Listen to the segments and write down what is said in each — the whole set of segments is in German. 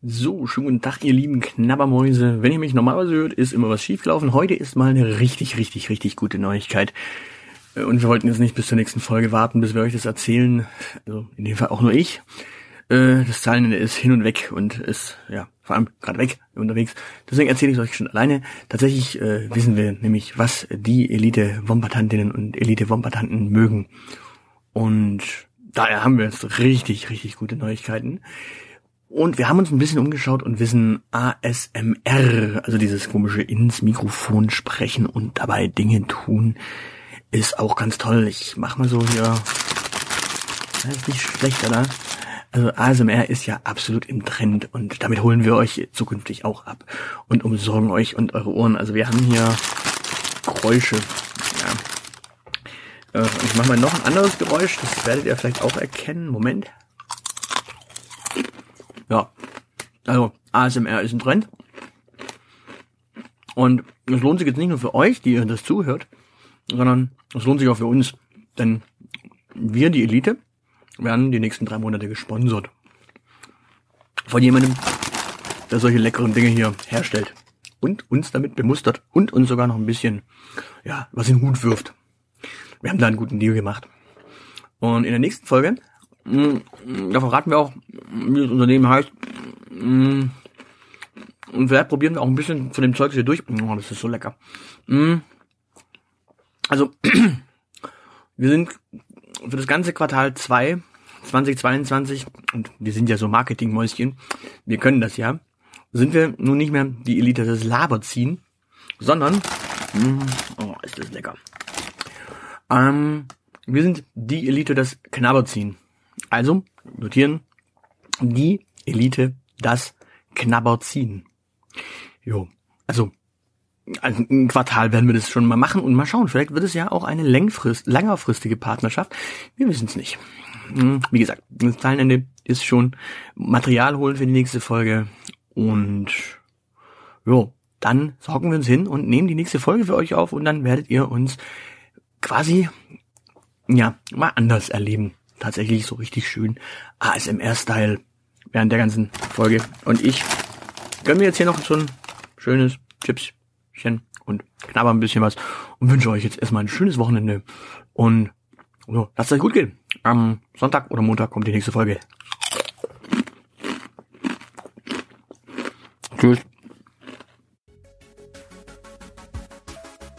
So, schönen guten Tag, ihr lieben Knabbermäuse. Wenn ihr mich normalerweise hört, ist immer was schiefgelaufen. Heute ist mal eine richtig, richtig, richtig gute Neuigkeit. Äh, und wir wollten jetzt nicht bis zur nächsten Folge warten, bis wir euch das erzählen. Also in dem Fall auch nur ich. Äh, das Zahlenende ist hin und weg und ist, ja, vor allem gerade weg unterwegs. Deswegen erzähle ich es euch schon alleine. Tatsächlich äh, wissen wir nämlich, was die Elite-Wombatantinnen und Elite-Wombatanten mögen. Und daher haben wir jetzt richtig, richtig gute Neuigkeiten. Und wir haben uns ein bisschen umgeschaut und wissen ASMR, also dieses komische ins Mikrofon sprechen und dabei Dinge tun, ist auch ganz toll. Ich mach mal so hier. Das ist nicht schlecht, oder? Also ASMR ist ja absolut im Trend und damit holen wir euch zukünftig auch ab und umsorgen euch und eure Ohren. Also wir haben hier Geräusche. Ja. Äh, ich mache mal noch ein anderes Geräusch, das werdet ihr vielleicht auch erkennen. Moment. Ja, also ASMR ist ein Trend. Und es lohnt sich jetzt nicht nur für euch, die ihr das zuhört, sondern es lohnt sich auch für uns. Denn wir, die Elite, werden die nächsten drei Monate gesponsert. Von jemandem, der solche leckeren Dinge hier herstellt. Und uns damit bemustert. Und uns sogar noch ein bisschen, ja, was in den Hut wirft. Wir haben da einen guten Deal gemacht. Und in der nächsten Folge Mm, da verraten wir auch, wie das Unternehmen heißt. Mm, und vielleicht probieren wir auch ein bisschen von dem Zeug hier durch. Oh, das ist so lecker. Mm. Also, wir sind für das ganze Quartal 2 2022, und wir sind ja so Marketingmäuschen, wir können das ja, sind wir nun nicht mehr die Elite des Laberziehen, sondern, oh, ist das lecker. Ähm, wir sind die Elite des Knabberziehen. Also notieren die Elite das Knabberziehen. Jo, also ein Quartal werden wir das schon mal machen und mal schauen. Vielleicht wird es ja auch eine längfrist, längerfristige Partnerschaft. Wir wissen es nicht. Hm, wie gesagt, das Zahlenende ist schon Material holen für die nächste Folge und jo, dann sorgen wir uns hin und nehmen die nächste Folge für euch auf und dann werdet ihr uns quasi ja mal anders erleben tatsächlich so richtig schön ASMR-Style während der ganzen Folge. Und ich gönne mir jetzt hier noch so ein schönes Chipschen und knabber ein bisschen was und wünsche euch jetzt erstmal ein schönes Wochenende und so, lasst es euch gut gehen. Am Sonntag oder Montag kommt die nächste Folge. Tschüss.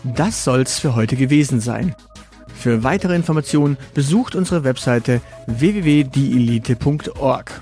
Das soll's für heute gewesen sein. Für weitere Informationen besucht unsere Webseite www.dielite.org.